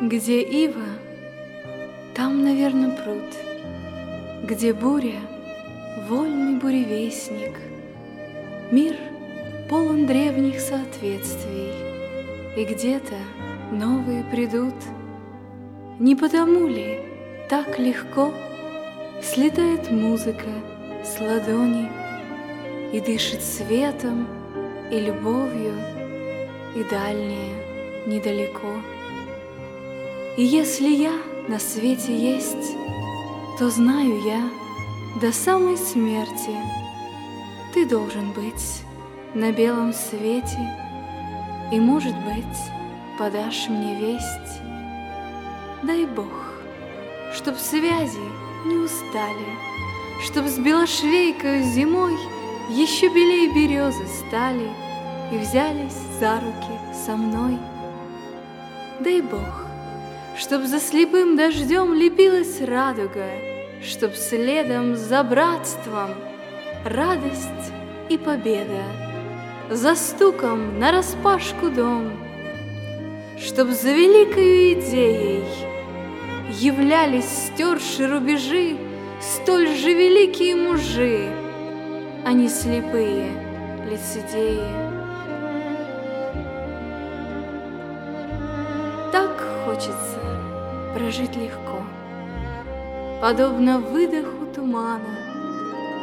Где ива, там, наверное, пруд, Где буря, вольный буревестник. Мир полон древних соответствий, И где-то новые придут. Не потому ли так легко Слетает музыка с ладони И дышит светом и любовью, И дальнее недалеко. И если я на свете есть, То знаю я до самой смерти Ты должен быть на белом свете, И, может быть, подашь мне весть. Дай Бог, чтоб связи не устали, Чтоб с белошвейкой зимой Еще белей березы стали И взялись за руки со мной. Дай Бог, Чтоб за слепым дождем лепилась радуга, Чтоб следом за братством радость и победа, За стуком на распашку дом, Чтоб за великою идеей Являлись стерши рубежи Столь же великие мужи, А не слепые лицедеи. Хочется прожить легко, Подобно выдоху тумана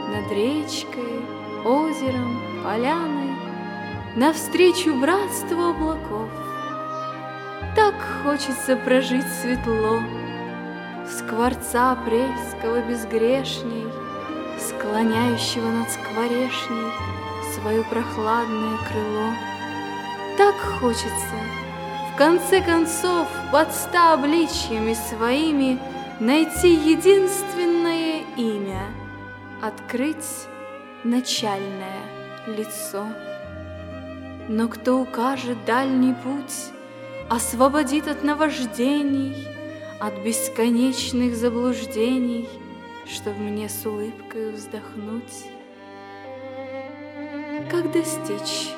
Над речкой, озером, поляной, Навстречу братству облаков. Так хочется прожить светло, Скворца апрельского безгрешней, Склоняющего над скворешней Свое прохладное крыло. Так хочется конце концов, под ста обличьями своими Найти единственное имя, Открыть начальное лицо. Но кто укажет дальний путь, Освободит от наваждений, От бесконечных заблуждений, Чтоб мне с улыбкой вздохнуть? Как достичь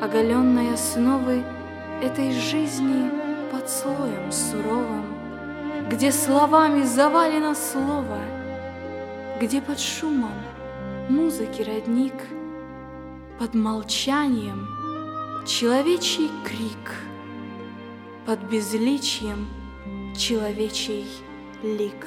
оголенной основы этой жизни под слоем суровым, Где словами завалено слово, Где под шумом музыки родник, Под молчанием человечий крик, Под безличием человечий лик.